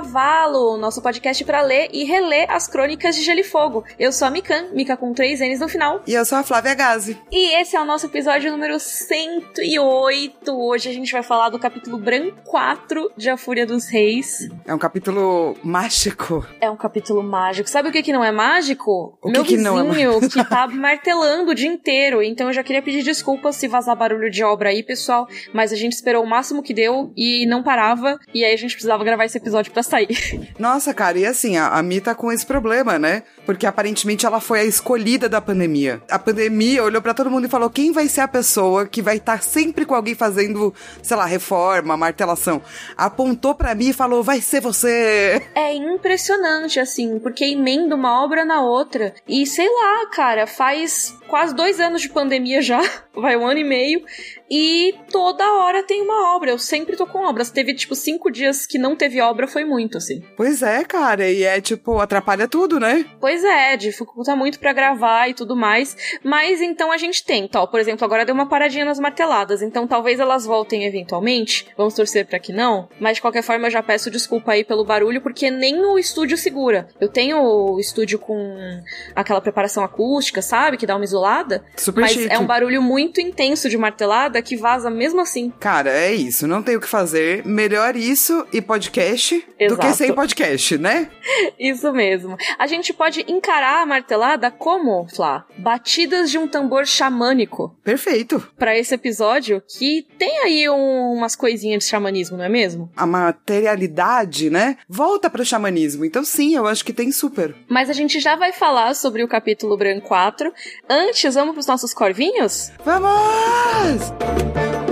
Cavalo, nosso podcast para ler e reler as crônicas de Gelo e Fogo. Eu sou a Mikan, Mika com três N's no final. E eu sou a Flávia Gazi. E esse é o nosso episódio número 108. Hoje a gente vai falar do capítulo Bran 4 de A Fúria dos Reis. É um capítulo mágico. É um capítulo mágico. Sabe o que, que não é mágico? O que Meu que vizinho não é mágico? que tá martelando o dia inteiro. Então eu já queria pedir desculpas se vazar barulho de obra aí, pessoal. Mas a gente esperou o máximo que deu e não parava. E aí a gente precisava gravar esse episódio pra sair. Nossa, cara, e assim, a, a Mi tá com esse problema, né? Porque aparentemente ela foi a escolhida da pandemia. A pandemia olhou pra todo mundo e falou: quem vai ser a pessoa que vai estar sempre com alguém fazendo, sei lá, reforma, martelação? Apontou pra mim e falou: vai ser você. É impressionante, assim, porque emenda uma obra na outra. E sei lá, cara, faz quase dois anos de pandemia já. Vai um ano e meio. E toda hora tem uma obra. Eu sempre tô com obras. Teve, tipo, cinco dias que não teve obra, foi muito, assim. Pois é, cara, e é tipo, atrapalha tudo, né? Pois é, dificulta muito pra gravar e tudo mais. Mas então a gente tenta, ó. Por exemplo, agora deu uma paradinha nas marteladas. Então talvez elas voltem eventualmente. Vamos torcer pra que não. Mas de qualquer forma eu já peço desculpa aí pelo barulho, porque nem o estúdio segura. Eu tenho o estúdio com aquela preparação acústica, sabe? Que dá uma isolada. Super mas chique. é um barulho muito intenso de martelada que vaza mesmo assim. Cara, é isso, não tem o que fazer. Melhor isso e podcast do que Exato. sem podcast, né? Isso mesmo. A gente pode encarar a martelada como, Flá? Batidas de um tambor xamânico. Perfeito. Pra esse episódio, que tem aí um- umas coisinhas de xamanismo, não é mesmo? A materialidade, né? Volta pro xamanismo. Então, sim, eu acho que tem super. Mas a gente já vai falar sobre o capítulo Bran 4. Antes, vamos pros nossos corvinhos? Vamos! thank you.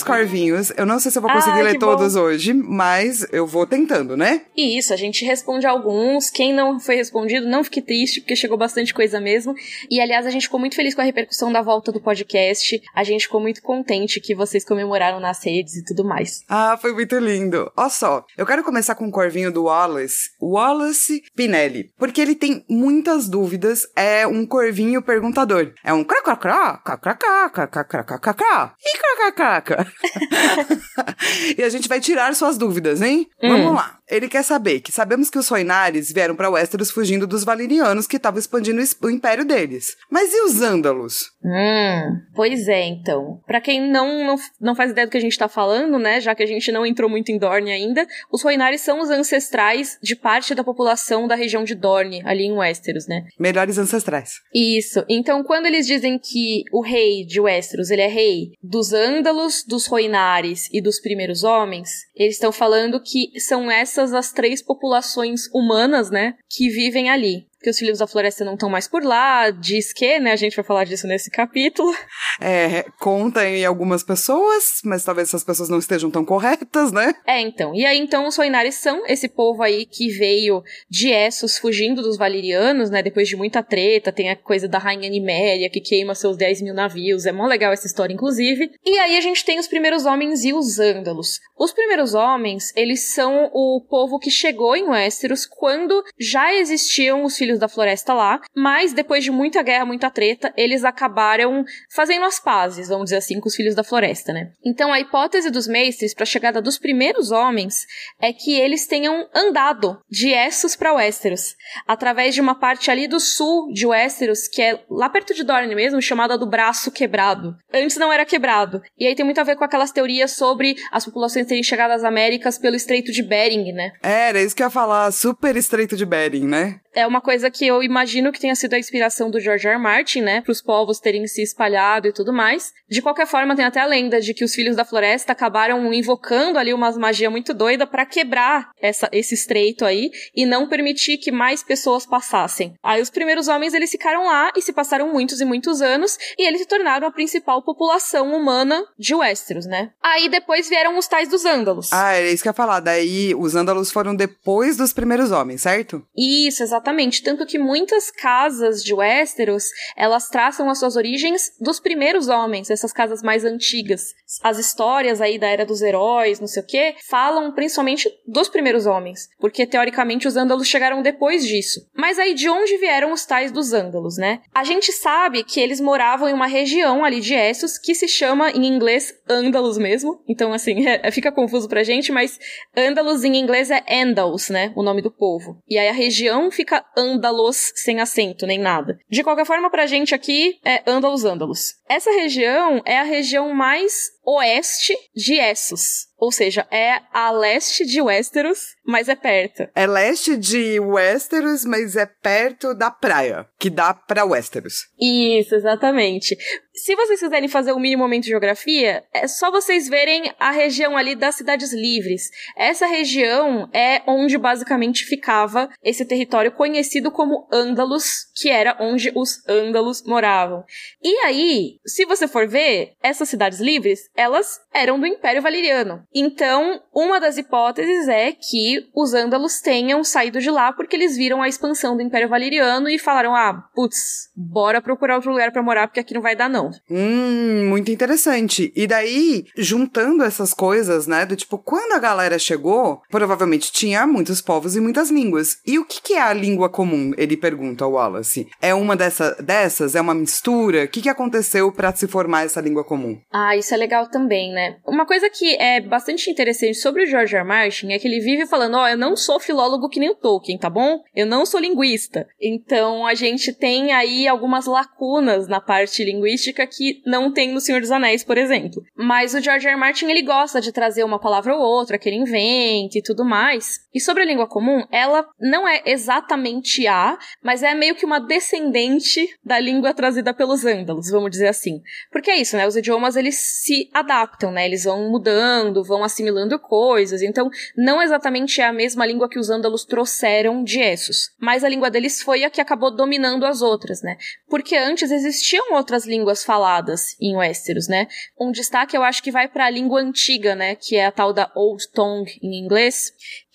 Muitos corvinhos. Eu não sei se eu vou conseguir Ai, ler todos hoje, mas eu vou tentando, né? E isso, a gente responde alguns. Quem não foi respondido, não fique triste, porque chegou bastante coisa mesmo. E aliás, a gente ficou muito feliz com a repercussão da volta do podcast. A gente ficou muito contente que vocês comemoraram nas redes e tudo mais. Ah, foi muito lindo. Ó só, eu quero começar com o corvinho do Wallace, Wallace Pinelli, porque ele tem muitas dúvidas, é um corvinho perguntador. É um cracracrá, cracracá, cracracá, e cracracá. E a gente vai tirar suas dúvidas, hein? Vamos lá. Ele quer saber que sabemos que os Roinares vieram pra Westeros fugindo dos Valerianos que estavam expandindo o império deles. Mas e os Ândalos? Hum, pois é, então. Pra quem não, não, não faz ideia do que a gente tá falando, né, já que a gente não entrou muito em Dorne ainda, os Roinares são os ancestrais de parte da população da região de Dorne, ali em Westeros, né? Melhores ancestrais. Isso. Então, quando eles dizem que o rei de Westeros, ele é rei dos Ândalos, dos Roinares e dos primeiros homens, eles estão falando que são essas as três populações humanas, né, que vivem ali. Que os filhos da floresta não estão mais por lá, diz que, né, a gente vai falar disso nesse capítulo. É, conta em algumas pessoas, mas talvez essas pessoas não estejam tão corretas, né? É, então. E aí, então, os Roinares são esse povo aí que veio de Essos fugindo dos Valerianos, né? Depois de muita treta, tem a coisa da Rainha Niméria que queima seus 10 mil navios. É mó legal essa história, inclusive. E aí a gente tem os primeiros homens e os Ândalos. Os primeiros homens, eles são o povo que chegou em Westeros quando já existiam os Filhos da Floresta lá, mas depois de muita guerra, muita treta, eles acabaram fazendo as pazes, vamos dizer assim, com os Filhos da Floresta, né? Então a hipótese dos mestres para a chegada dos primeiros homens é que eles tenham andado de Essos para Westeros, através de uma parte ali do sul de Westeros, que é lá perto de Dorne mesmo, chamada do Braço Quebrado. Antes não era quebrado. E aí tem muito a ver com aquelas teorias sobre as populações terem chegado às Américas pelo Estreito de Bering, né? Era isso que eu ia falar, super estreito de Bering, né? É uma coisa que eu imagino que tenha sido a inspiração do George R. R. Martin, né? Para os povos terem se espalhado e tudo mais. De qualquer forma, tem até a lenda de que os filhos da floresta acabaram invocando ali umas magia muito doida para quebrar essa, esse estreito aí e não permitir que mais pessoas passassem. Aí os primeiros homens eles ficaram lá e se passaram muitos e muitos anos e eles se tornaram a principal população humana de Westeros, né? Aí depois vieram os tais dos Ândalos. Ah, era isso que eu ia falar. Daí os Ândalos foram depois dos primeiros homens, certo? Isso, exatamente. Exatamente, tanto que muitas casas de Westeros, elas traçam as suas origens dos primeiros homens, essas casas mais antigas. As histórias aí da Era dos Heróis, não sei o quê, falam principalmente dos primeiros homens, porque teoricamente os ândalos chegaram depois disso. Mas aí de onde vieram os tais dos ândalos, né? A gente sabe que eles moravam em uma região ali de Essos que se chama em inglês Ândalos mesmo. Então assim, é, fica confuso pra gente, mas Ândalos em inglês é Andals, né? O nome do povo. E aí a região fica Andalos sem acento nem nada. De qualquer forma, pra gente aqui é Andalos Andalos. Essa região é a região mais oeste de Essos. Ou seja, é a leste de Westeros, mas é perto. É leste de Westeros, mas é perto da praia, que dá pra Westeros. Isso, exatamente. Se vocês quiserem fazer um mini momento de geografia, é só vocês verem a região ali das cidades livres. Essa região é onde basicamente ficava esse território conhecido como Ândalos, que era onde os Ândalos moravam. E aí, se você for ver, essas cidades livres, elas eram do Império Valeriano. Então, uma das hipóteses é que os Ândalos tenham saído de lá porque eles viram a expansão do Império Valeriano e falaram: ah, putz, bora procurar outro lugar para morar porque aqui não vai dar não. Hum, muito interessante. E daí, juntando essas coisas, né, do tipo, quando a galera chegou, provavelmente tinha muitos povos e muitas línguas. E o que, que é a língua comum? Ele pergunta ao Wallace. É uma dessa, dessas? É uma mistura? O que, que aconteceu para se formar essa língua comum? Ah, isso é legal também, né? Uma coisa que é bastante interessante sobre o George R. R. Martin é que ele vive falando, ó, oh, eu não sou filólogo que nem o Tolkien, tá bom? Eu não sou linguista. Então, a gente tem aí algumas lacunas na parte linguística que não tem no Senhor dos Anéis, por exemplo. Mas o George R. R. Martin, ele gosta de trazer uma palavra ou outra que ele invente e tudo mais. E sobre a língua comum, ela não é exatamente a, mas é meio que uma descendente da língua trazida pelos ândalos, vamos dizer assim. Porque é isso, né? Os idiomas, eles se adaptam, né? Eles vão mudando, vão assimilando coisas. Então, não exatamente é a mesma língua que os ândalos trouxeram de Essos. Mas a língua deles foi a que acabou dominando as outras, né? Porque antes existiam outras línguas faladas em Westeros, né? Um destaque eu acho que vai para a língua antiga, né? Que é a tal da Old Tongue em inglês,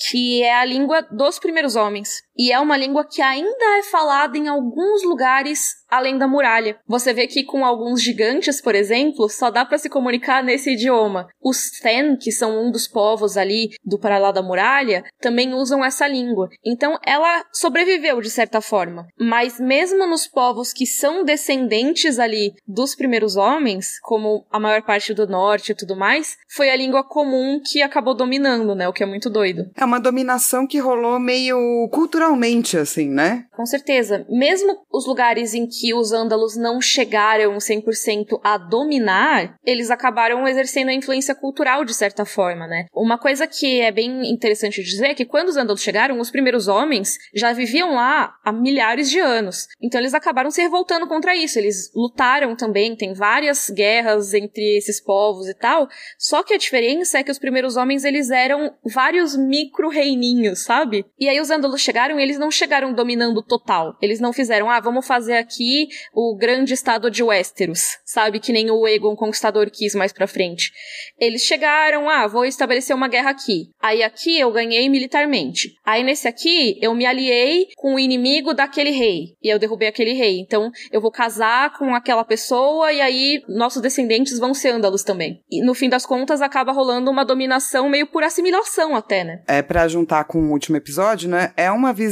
que é a língua dos primeiros homens. E é uma língua que ainda é falada em alguns lugares além da muralha. Você vê que com alguns gigantes, por exemplo, só dá para se comunicar nesse idioma. Os Ten, que são um dos povos ali do para lá da muralha, também usam essa língua. Então ela sobreviveu de certa forma. Mas mesmo nos povos que são descendentes ali dos primeiros homens, como a maior parte do norte e tudo mais, foi a língua comum que acabou dominando, né? O que é muito doido. É uma dominação que rolou meio assim, né? Com certeza. Mesmo os lugares em que os ândalos não chegaram 100% a dominar, eles acabaram exercendo a influência cultural de certa forma, né? Uma coisa que é bem interessante dizer é que quando os ândalos chegaram, os primeiros homens já viviam lá há milhares de anos. Então eles acabaram se revoltando contra isso. Eles lutaram também, tem várias guerras entre esses povos e tal. Só que a diferença é que os primeiros homens eles eram vários micro-reininhos, sabe? E aí os ândalos chegaram e eles não chegaram dominando total. Eles não fizeram, ah, vamos fazer aqui o grande estado de Westeros, sabe? Que nem o Aegon Conquistador quis mais pra frente. Eles chegaram, ah, vou estabelecer uma guerra aqui. Aí aqui eu ganhei militarmente. Aí nesse aqui eu me aliei com o inimigo daquele rei. E eu derrubei aquele rei. Então eu vou casar com aquela pessoa e aí nossos descendentes vão ser ândalos também. E no fim das contas acaba rolando uma dominação meio por assimilação até, né? É para juntar com o último episódio, né? É uma visão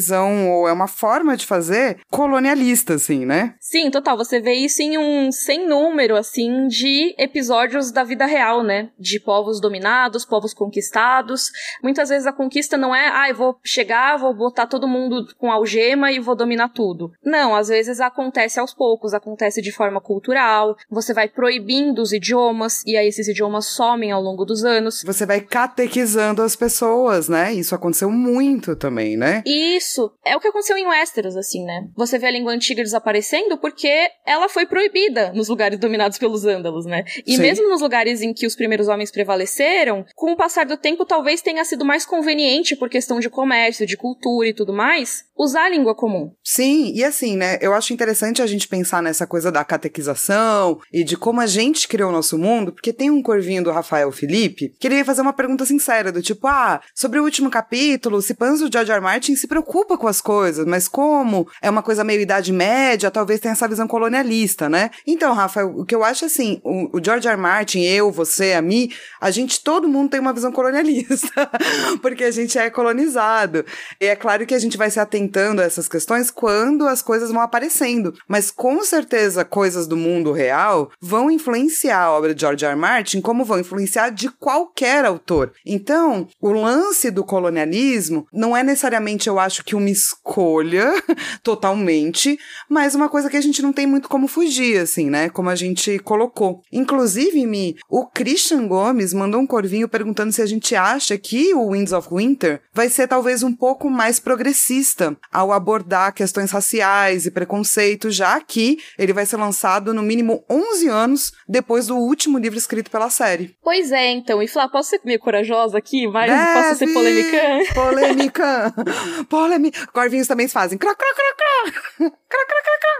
ou é uma forma de fazer colonialista, assim, né? Sim, total. Você vê isso em um sem número, assim, de episódios da vida real, né? De povos dominados, povos conquistados. Muitas vezes a conquista não é, ah, eu vou chegar, vou botar todo mundo com algema e vou dominar tudo. Não, às vezes acontece aos poucos, acontece de forma cultural. Você vai proibindo os idiomas e aí esses idiomas somem ao longo dos anos. Você vai catequizando as pessoas, né? Isso aconteceu muito também, né? Isso. É o que aconteceu em Westeros, assim, né? Você vê a língua antiga desaparecer acontecendo porque ela foi proibida nos lugares dominados pelos ândalos, né? E Sim. mesmo nos lugares em que os primeiros homens prevaleceram, com o passar do tempo talvez tenha sido mais conveniente por questão de comércio, de cultura e tudo mais, usar a língua comum. Sim, e assim, né? Eu acho interessante a gente pensar nessa coisa da catequização e de como a gente criou o nosso mundo, porque tem um corvinho do Rafael Felipe que ele ia fazer uma pergunta sincera, do tipo, ah, sobre o último capítulo, se Panzo George R. Martin se preocupa com as coisas, mas como é uma coisa meio idade média, talvez tenha essa visão colonialista, né? Então, Rafael, o que eu acho assim, o, o George R. Martin, eu, você, a mim, a gente, todo mundo tem uma visão colonialista, porque a gente é colonizado. E é claro que a gente vai se atentando a essas questões quando as coisas vão aparecendo, mas com certeza coisas do mundo real vão influenciar a obra de George R. Martin, como vão influenciar de qualquer autor. Então, o lance do colonialismo não é necessariamente, eu acho que uma escolha totalmente, mas uma coisa que a gente não tem muito como fugir, assim, né? Como a gente colocou. Inclusive, Mi, o Christian Gomes mandou um corvinho perguntando se a gente acha que o Winds of Winter vai ser talvez um pouco mais progressista ao abordar questões raciais e preconceito, já que ele vai ser lançado no mínimo 11 anos depois do último livro escrito pela série. Pois é, então. E Flá, posso ser meio corajosa aqui? Vai, posso ser polêmica? Polêmica! polêmica! Corvinhos também fazem. Cra, cra, cra, cra.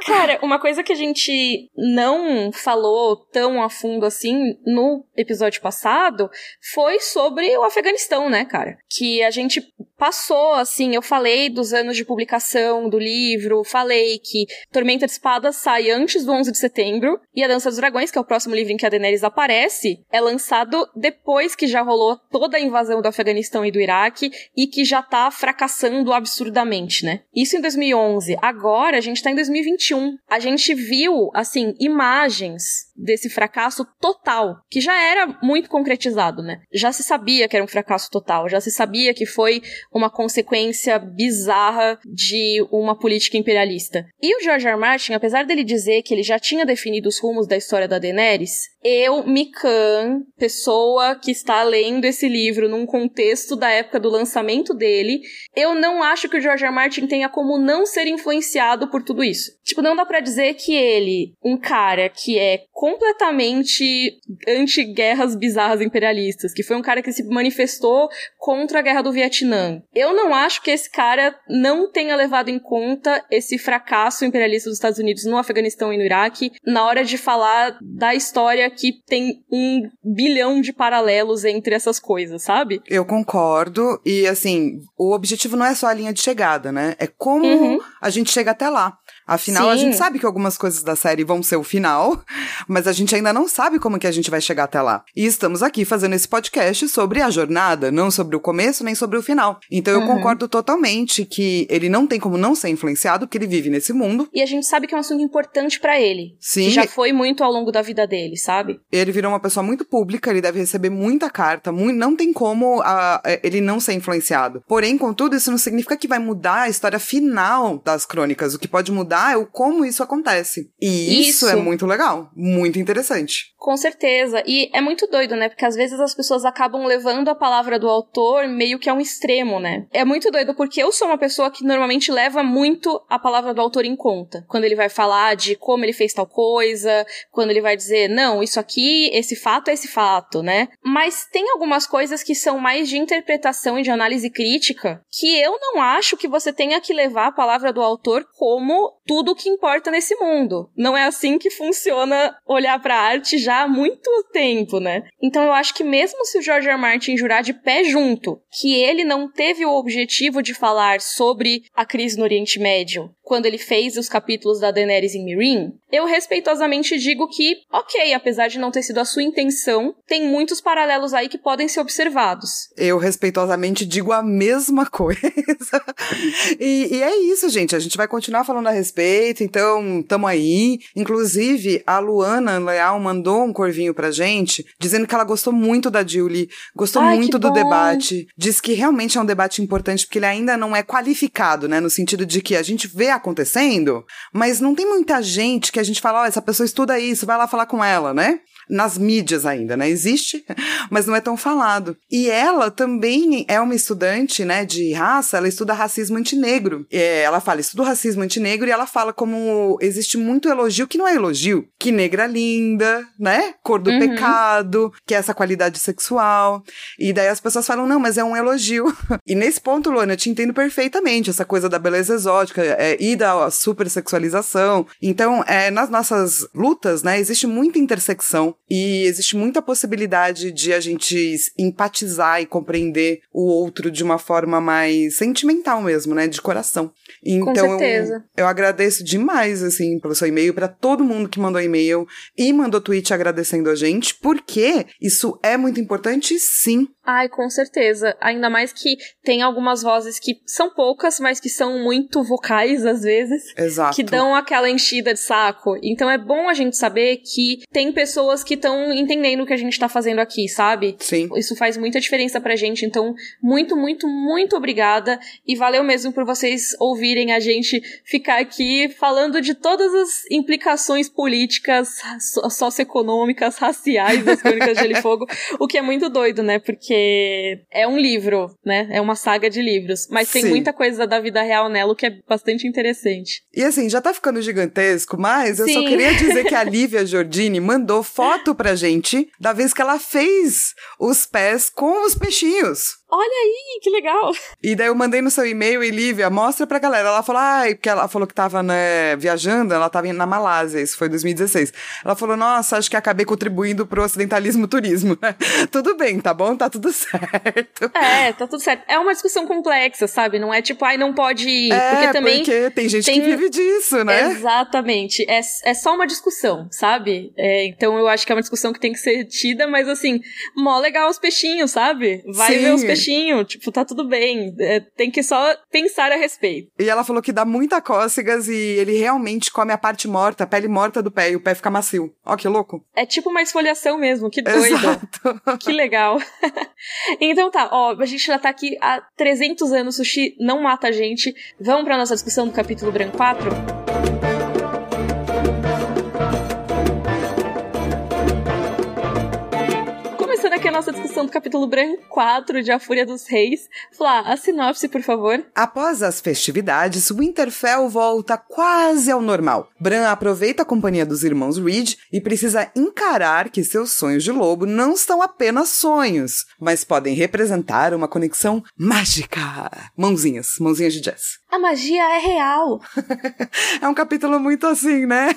Cara, uma coisa que a gente não falou tão a fundo assim no episódio passado foi sobre o Afeganistão, né, cara? Que a gente passou, assim, eu falei dos anos de publicação do livro, falei que Tormenta de Espadas sai antes do 11 de setembro e A Dança dos Dragões, que é o próximo livro em que a Daenerys aparece, é lançado depois que já rolou toda a invasão do Afeganistão e do Iraque e que já tá fracassando absurdamente, né? Isso em 2011. Agora a gente tá em 2021. A gente viu, assim, imagens desse fracasso total, que já era muito concretizado, né? Já se sabia que era um fracasso total, já se sabia que foi uma consequência bizarra de uma política imperialista. E o George R. R. Martin, apesar dele dizer que ele já tinha definido os rumos da história da Daenerys, eu, Mikan, pessoa que está lendo esse livro num contexto da época do lançamento dele, eu não acho que o George R. R. Martin tenha como não ser influenciado por tudo isso. Tipo, não dá para dizer que ele, um cara que é completamente anti-guerras bizarras imperialistas, que foi um cara que se manifestou contra a guerra do Vietnã. Eu não acho que esse cara não tenha levado em conta esse fracasso imperialista dos Estados Unidos no Afeganistão e no Iraque na hora de falar da história que tem um bilhão de paralelos entre essas coisas, sabe? Eu concordo. E assim, o objetivo não é só a linha de chegada, né? É como uhum. A gente chega até lá. Afinal, Sim. a gente sabe que algumas coisas da série vão ser o final, mas a gente ainda não sabe como que a gente vai chegar até lá. E estamos aqui fazendo esse podcast sobre a jornada, não sobre o começo nem sobre o final. Então eu uhum. concordo totalmente que ele não tem como não ser influenciado, porque ele vive nesse mundo. E a gente sabe que é um assunto importante para ele. Sim. Que já foi muito ao longo da vida dele, sabe? Ele virou uma pessoa muito pública, ele deve receber muita carta, muito, não tem como a, ele não ser influenciado. Porém, contudo, isso não significa que vai mudar a história final das crônicas. O que pode mudar é o como isso acontece. E isso, isso é muito legal, muito interessante. Com certeza. E é muito doido, né? Porque às vezes as pessoas acabam levando a palavra do autor meio que a um extremo, né? É muito doido porque eu sou uma pessoa que normalmente leva muito a palavra do autor em conta. Quando ele vai falar de como ele fez tal coisa, quando ele vai dizer, não, isso aqui, esse fato é esse fato, né? Mas tem algumas coisas que são mais de interpretação e de análise crítica que eu não acho que você tenha que levar a palavra do autor como tudo o que importa nesse mundo. Não é assim que funciona olhar para arte já há muito tempo, né? Então eu acho que mesmo se o George. R. Martin jurar de pé junto que ele não teve o objetivo de falar sobre a crise no Oriente Médio, quando ele fez os capítulos da Daenerys em Meereen, eu respeitosamente digo que, ok, apesar de não ter sido a sua intenção, tem muitos paralelos aí que podem ser observados. Eu respeitosamente digo a mesma coisa. e, e, é isso, gente. A gente vai continuar falando a respeito, então tamo aí. Inclusive, a Luana Leal mandou um corvinho pra gente, dizendo que ela gostou muito da Julie, gostou Ai, muito do debate. Diz que realmente é um debate importante, porque ele ainda não é qualificado, né? No sentido de que a gente vê acontecendo, mas não tem muita gente que a gente fala, ó, oh, essa pessoa estuda isso, vai lá falar com ela, né? Nas mídias ainda, né? Existe, mas não é tão falado. E ela também é uma estudante, né, de raça, ela estuda racismo antinegro. É, ela fala, estuda racismo antinegro e ela fala como existe muito elogio que não é elogio, que negra linda, né? Cor do uhum. pecado, que é essa qualidade sexual. E daí as pessoas falam, não, mas é um elogio. E nesse ponto, Luana, eu te entendo perfeitamente, essa coisa da beleza exótica é, e da supersexualização. Então, é, nas nossas lutas, né, existe muita intersecção e existe muita possibilidade de a gente empatizar e compreender o outro de uma forma mais sentimental mesmo, né? De coração. Então, Com certeza. Eu, eu agradeço demais, assim, pelo seu e-mail, para todo mundo que mandou e-mail e mandou tweet agradecendo a gente, porque isso é muito importante, sim. Ai, com certeza. Ainda mais que tem algumas vozes que são poucas, mas que são muito vocais às vezes. Exato. Que dão aquela enchida de saco. Então é bom a gente saber que tem pessoas que estão entendendo o que a gente tá fazendo aqui, sabe? Sim. Isso faz muita diferença pra gente. Então, muito, muito, muito obrigada. E valeu mesmo por vocês ouvirem a gente ficar aqui falando de todas as implicações políticas, socioeconômicas, raciais das Crônicas de Gelo e Fogo. o que é muito doido, né? Porque porque é um livro, né? É uma saga de livros. Mas tem Sim. muita coisa da vida real nela, o que é bastante interessante. E assim, já tá ficando gigantesco, mas Sim. eu só queria dizer que a Lívia Giordini mandou foto pra gente da vez que ela fez os pés com os peixinhos. Olha aí, que legal. E daí eu mandei no seu e-mail e Lívia, mostra pra galera. Ela falou, ai, porque ela falou que tava, né, viajando, ela tava na Malásia, isso foi 2016. Ela falou, nossa, acho que acabei contribuindo pro ocidentalismo turismo. tudo bem, tá bom? Tá tudo certo. É, tá tudo certo. É uma discussão complexa, sabe? Não é tipo, ai, não pode ir. É, porque também. Porque tem gente tem... que vive disso, né? Exatamente. É, é só uma discussão, sabe? É, então eu acho que é uma discussão que tem que ser tida, mas assim, mó legal os peixinhos, sabe? Vai Sim. ver os peixinhos tipo, tá tudo bem. É, tem que só pensar a respeito. E ela falou que dá muita cócegas e ele realmente come a parte morta, a pele morta do pé e o pé fica macio. Ó, que louco. É tipo uma esfoliação mesmo, que doido. Exato. que legal. então tá, ó, a gente já tá aqui há 300 anos, sushi não mata a gente. Vamos pra nossa discussão do capítulo Branco 4? Aqui a nossa discussão do capítulo branco 4 de A Fúria dos Reis. Flá, a sinopse, por favor. Após as festividades, Winterfell volta quase ao normal. Bran aproveita a companhia dos irmãos Reed e precisa encarar que seus sonhos de lobo não são apenas sonhos, mas podem representar uma conexão mágica. Mãozinhas, mãozinhas de Jess. A magia é real. é um capítulo muito assim, né?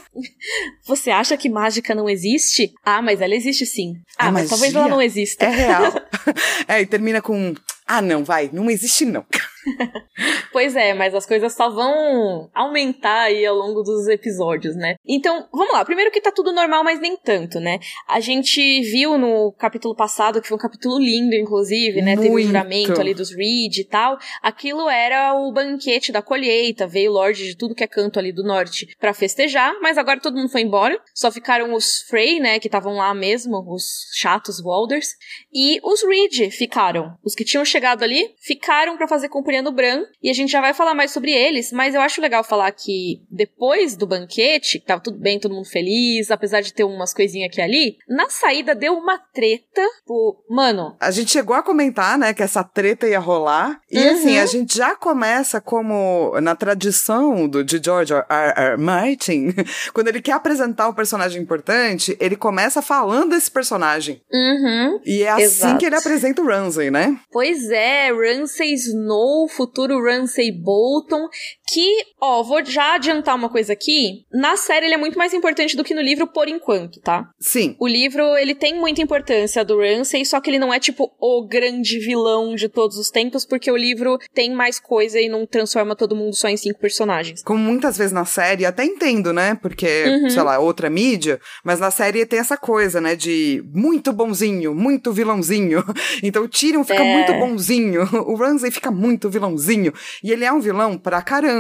Você acha que mágica não existe? Ah, mas ela existe sim. Ah, a mas talvez ela não exista. É real. é, e termina com. Ah, não, vai, não existe não. pois é, mas as coisas só vão aumentar aí ao longo dos episódios, né? Então, vamos lá. Primeiro que tá tudo normal, mas nem tanto, né? A gente viu no capítulo passado, que foi um capítulo lindo, inclusive, né? Muito. Teve o livramento ali dos Reed e tal. Aquilo era o banquete da colheita. Veio o Lorde de tudo que é canto ali do norte para festejar, mas agora todo mundo foi embora. Só ficaram os Frey, né? Que estavam lá mesmo, os chatos Walders. E os Reed ficaram. Os que tinham chegado ali ficaram para fazer companhia no Bran, e a gente já vai falar mais sobre eles, mas eu acho legal falar que depois do banquete, tava tudo bem, todo mundo feliz, apesar de ter umas coisinhas aqui e ali, na saída deu uma treta, tipo, mano. A gente chegou a comentar, né, que essa treta ia rolar, e uhum. assim, a gente já começa como na tradição do, de George R. R. Martin, quando ele quer apresentar um personagem importante, ele começa falando desse personagem. Uhum. E é assim Exato. que ele apresenta o Ramsay, né? Pois é, Ramsay Snow o futuro Ramsay Bolton, que, ó, vou já adiantar uma coisa aqui, na série ele é muito mais importante do que no livro por enquanto, tá? Sim. O livro, ele tem muita importância do Ramsay, só que ele não é tipo o grande vilão de todos os tempos, porque o livro tem mais coisa e não transforma todo mundo só em cinco personagens. Como muitas vezes na série, até entendo, né? Porque, uhum. sei lá, outra mídia, mas na série tem essa coisa, né, de muito bonzinho, muito vilãozinho. Então o Tyrion fica é. muito bonzinho, o Ramsay fica muito muito vilãozinho. E ele é um vilão pra caramba,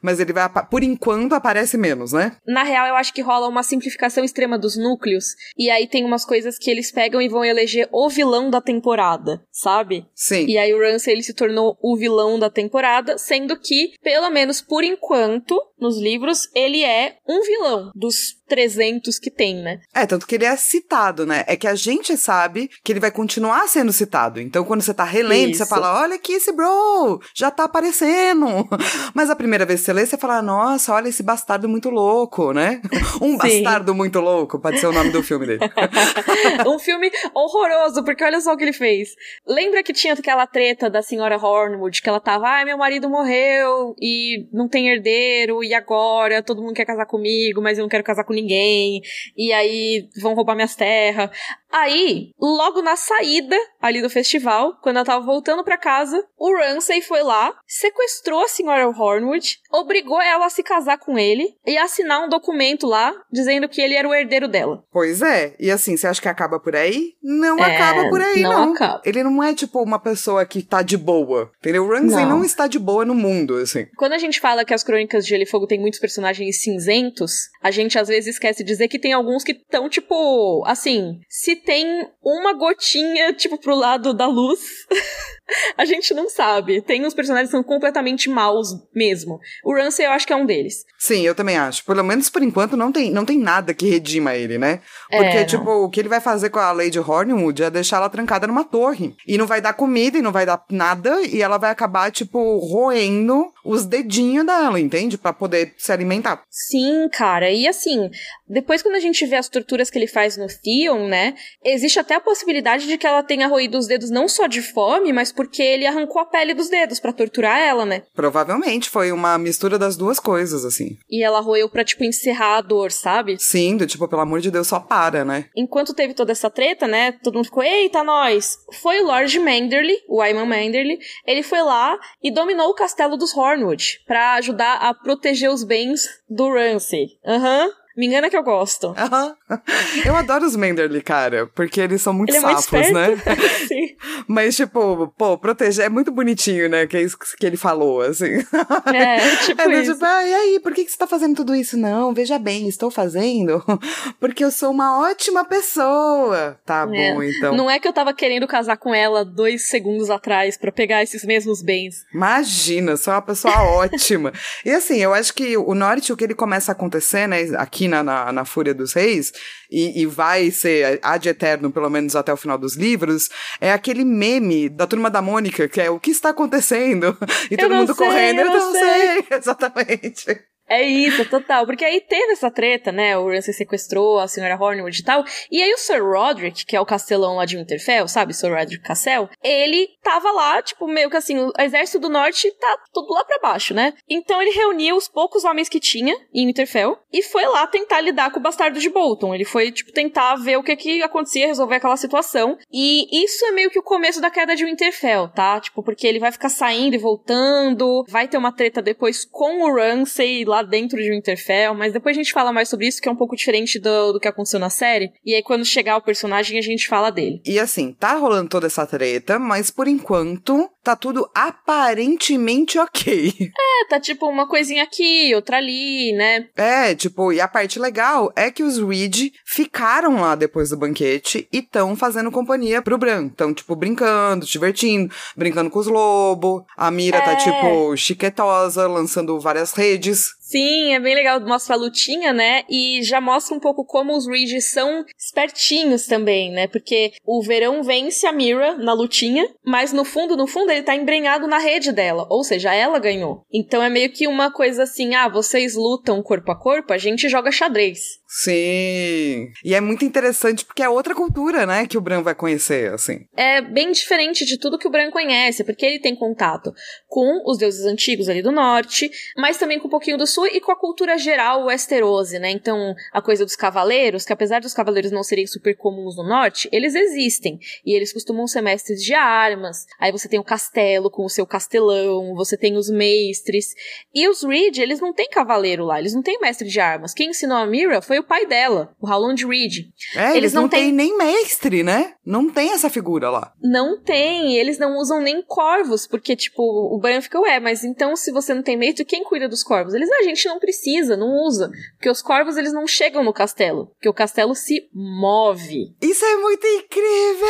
mas ele vai, por enquanto, aparece menos, né? Na real, eu acho que rola uma simplificação extrema dos núcleos, e aí tem umas coisas que eles pegam e vão eleger o vilão da temporada, sabe? Sim. E aí o Ramsay, ele se tornou o vilão da temporada, sendo que, pelo menos por enquanto, nos livros, ele é um vilão dos 300 que tem, né? É, tanto que ele é citado, né? É que a gente sabe que ele vai continuar sendo citado. Então, quando você tá relendo, Isso. você fala: olha aqui esse bro, já tá aparecendo. Mas a primeira vez que você lê, você fala: nossa, olha esse bastardo muito louco, né? Um Sim. bastardo muito louco, pode ser o nome do filme dele. um filme horroroso, porque olha só o que ele fez. Lembra que tinha aquela treta da senhora Hornwood, que ela tava, ai, meu marido morreu e não tem herdeiro, e agora todo mundo quer casar comigo, mas eu não quero casar com ninguém, e aí vão roubar minhas terras. Aí, logo na saída ali do festival, quando ela tava voltando para casa, o Ramsay foi lá, sequestrou a senhora Hornwood, obrigou ela a se casar com ele e assinar um documento lá dizendo que ele era o herdeiro dela. Pois é, e assim, você acha que acaba por aí? Não é, acaba por aí, não. não. Acaba. Ele não é tipo uma pessoa que tá de boa, entendeu? O Ramsay não. não está de boa no mundo, assim. Quando a gente fala que as crônicas de Gelo e Fogo tem muitos personagens cinzentos, a gente às vezes esquece de dizer que tem alguns que estão, tipo, assim, se tem uma gotinha, tipo, pro lado da luz, a gente não sabe. Tem uns personagens que são completamente maus mesmo. O Ramsay eu acho que é um deles. Sim, eu também acho. Pelo menos por enquanto não tem, não tem nada que redima ele, né? Porque, é, tipo, o que ele vai fazer com a Lady Hornwood é deixar ela trancada numa torre. E não vai dar comida e não vai dar nada. E ela vai acabar, tipo, roendo os dedinhos dela, entende? para poder se alimentar. Sim, cara. E assim, depois quando a gente vê as torturas que ele faz no Theon, né? Existe até a possibilidade de que ela tenha roído os dedos não só de fome, mas porque ele arrancou a pele dos dedos para torturar ela, né? Provavelmente foi uma mistura das duas coisas, assim. E ela roeu pra, tipo, encerrar a dor, sabe? Sim, do tipo, pelo amor de Deus, só para, né? Enquanto teve toda essa treta, né? Todo mundo ficou, eita, nós! Foi o Lord Manderly, o Ayman Manderly, ele foi lá e dominou o castelo dos Hornwood para ajudar a proteger os bens do Ramsay. Aham. Uhum. Me engana que eu gosto. Uhum. Eu adoro os Manderly, cara, porque eles são muito Ele safos, é muito né? Sim. Mas, tipo, pô, proteger é muito bonitinho, né? Que é isso que ele falou, assim. É, tipo é, isso. Tipo, ah, e aí, por que, que você tá fazendo tudo isso? Não, veja bem, estou fazendo porque eu sou uma ótima pessoa. Tá é. bom, então. Não é que eu tava querendo casar com ela dois segundos atrás para pegar esses mesmos bens. Imagina, sou uma pessoa ótima. E assim, eu acho que o norte, o que ele começa a acontecer, né, aqui aqui na, na, Fúria dos Reis, e, e, vai ser ad eterno, pelo menos até o final dos livros, é aquele meme da turma da Mônica, que é o que está acontecendo? E todo mundo sei, correndo, eu não, sei. sei. Exatamente. É isso, total. Porque aí teve essa treta, né? O Ramsay sequestrou a senhora Hornwood e tal. E aí o Sir Roderick, que é o castelão lá de Winterfell, sabe? Sir Roderick Castle, ele tava lá, tipo, meio que assim, o exército do norte tá tudo lá pra baixo, né? Então ele reuniu os poucos homens que tinha em Winterfell e foi lá tentar lidar com o bastardo de Bolton. Ele foi, tipo, tentar ver o que que acontecia, resolver aquela situação. E isso é meio que o começo da queda de Winterfell, tá? Tipo, porque ele vai ficar saindo e voltando, vai ter uma treta depois com o Ramsay lá dentro de Winterfell, mas depois a gente fala mais sobre isso, que é um pouco diferente do, do que aconteceu na série. E aí, quando chegar o personagem, a gente fala dele. E assim, tá rolando toda essa treta, mas por enquanto tá tudo aparentemente ok. É, tá tipo uma coisinha aqui, outra ali, né? É, tipo, e a parte legal é que os Reed ficaram lá depois do banquete e estão fazendo companhia pro Bran. Estão, tipo, brincando, divertindo, brincando com os lobos. A Mira tá, é. tá, tipo, chiquetosa, lançando várias redes. Sim, é bem legal, mostra a lutinha, né? E já mostra um pouco como os Reed são espertinhos também, né? Porque o Verão vence a Mira na lutinha, mas no fundo, no fundo, ele tá embrenhado na rede dela. Ou seja, ela ganhou. Então é meio que uma coisa assim: ah, vocês lutam corpo a corpo, a gente joga xadrez. Sim. E é muito interessante porque é outra cultura, né, que o Bran vai conhecer, assim. É bem diferente de tudo que o Bran conhece, porque ele tem contato com os deuses antigos ali do norte, mas também com um pouquinho do sul e com a cultura geral westerose, né? Então, a coisa dos cavaleiros, que apesar dos cavaleiros não serem super comuns no norte, eles existem. E eles costumam ser mestres de armas. Aí você tem o castelo com o seu castelão, você tem os mestres. E os Reed, eles não têm cavaleiro lá, eles não têm mestre de armas. Quem ensinou a Mira foi o pai dela, o Howland Reed. É, eles, eles não, não têm tem... nem mestre, né? Não tem essa figura lá. Não tem, eles não usam nem corvos, porque, tipo, o Bran fica, ué, mas então se você não tem mestre, quem cuida dos corvos? Eles, a gente não precisa, não usa. Porque os corvos, eles não chegam no castelo, porque o castelo se move. Isso é muito incrível!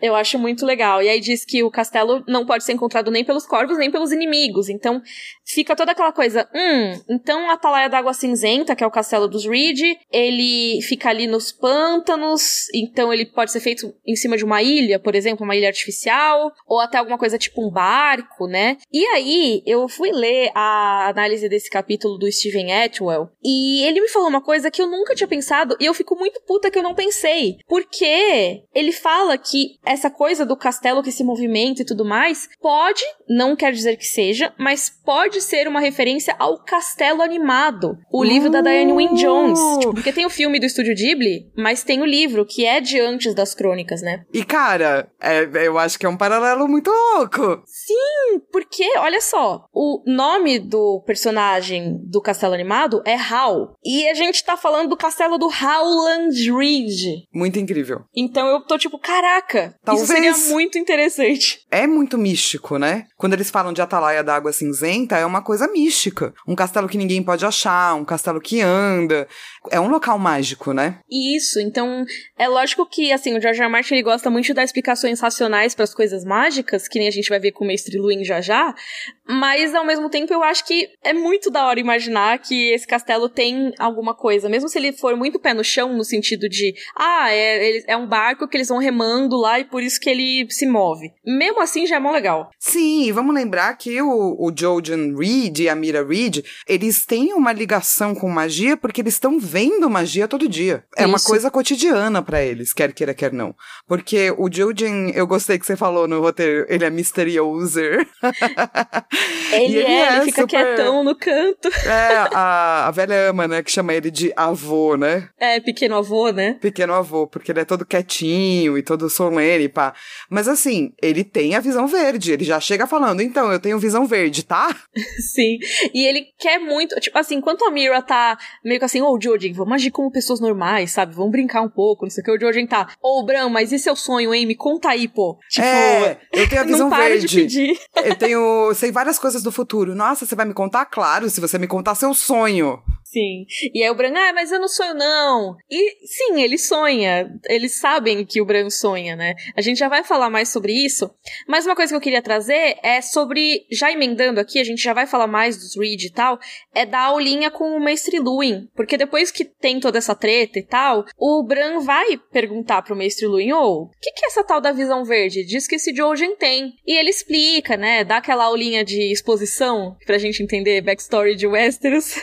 Eu acho muito legal. E aí diz que o castelo não pode ser encontrado nem pelos corvos, nem pelos inimigos. Então, fica toda aquela coisa, hum, então a Atalaia d'Água Cinzenta, que é o castelo dos Reed, ele fica ali nos pântanos, então ele pode ser feito em cima de uma ilha, por exemplo, uma ilha artificial, ou até alguma coisa tipo um barco, né? E aí, eu fui ler a análise desse capítulo do Steven Atwell, e ele me falou uma coisa que eu nunca tinha pensado, e eu fico muito puta que eu não pensei. Porque ele fala que essa coisa do castelo que se movimenta e tudo mais, pode, não quer dizer que seja, mas pode ser uma referência ao Castelo Animado, o livro da Diane Wynne Jones. Tipo, porque tem o filme do Estúdio Ghibli, mas tem o livro, que é de antes das crônicas, né? E cara, é, eu acho que é um paralelo muito louco. Sim, porque, olha só, o nome do personagem do Castelo Animado é Hal. E a gente tá falando do castelo do Howland Reed. Muito incrível. Então eu tô tipo, caraca, Talvez... isso seria muito interessante. É muito místico, né? Quando eles falam de Atalaia da Água Cinzenta, é uma coisa mística. Um castelo que ninguém pode achar, um castelo que anda. É um local mágico, né? Isso, então é lógico que, assim, o George R. Martin ele gosta muito de dar explicações racionais para as coisas mágicas, que nem a gente vai ver com o Mestre Luin já já, mas ao mesmo tempo eu acho que é muito da hora imaginar que esse castelo tem alguma coisa, mesmo se ele for muito pé no chão, no sentido de, ah, é, é um barco que eles vão remando lá e por isso que ele se move. Mesmo assim já é mó legal. Sim, vamos lembrar que o, o Jojen Reed e a Mira Reed, eles têm uma ligação com magia porque eles estão vendo magia todo dia. É Isso. uma coisa cotidiana para eles, quer queira, quer não. Porque o Jojen, eu gostei que você falou no roteiro, ele é mystery user. Ele, ele é, é, ele fica super... quietão no canto. É, a, a velha ama, né, que chama ele de avô, né? É, pequeno avô, né? Pequeno avô, porque ele é todo quietinho e todo solene, pá. Mas assim, ele tem a visão verde, ele já chega falando, então, eu tenho visão verde, tá? Sim, e ele quer muito, tipo assim, enquanto a Mira tá meio que assim, ô, oh, Jordan, vamos agir como pessoas normais, sabe? Vamos brincar um pouco, não sei o que, o Jordan tá, ô, oh, Bran, mas e seu sonho, hein? Me conta aí, pô. Tipo, é, eu tenho a visão não verde. De pedir. Eu tenho, sei várias coisas do futuro. Nossa, você vai me contar? Claro, se você me contar seu sonho. Sim. E aí o Bran, ah, mas eu não sonho, não. E sim, ele sonha. Eles sabem que o Bran sonha, né? A gente já vai falar mais sobre isso. Mas uma coisa que eu queria trazer é sobre. Já emendando aqui, a gente já vai falar mais dos Reed e tal. É da aulinha com o Mestre Luin. Porque depois que tem toda essa treta e tal, o Bran vai perguntar pro Mestre Luin: Ô, oh, o que, que é essa tal da visão verde? Diz que esse Jojen tem. E ele explica, né? Dá aquela aulinha de exposição pra gente entender backstory de Westeros.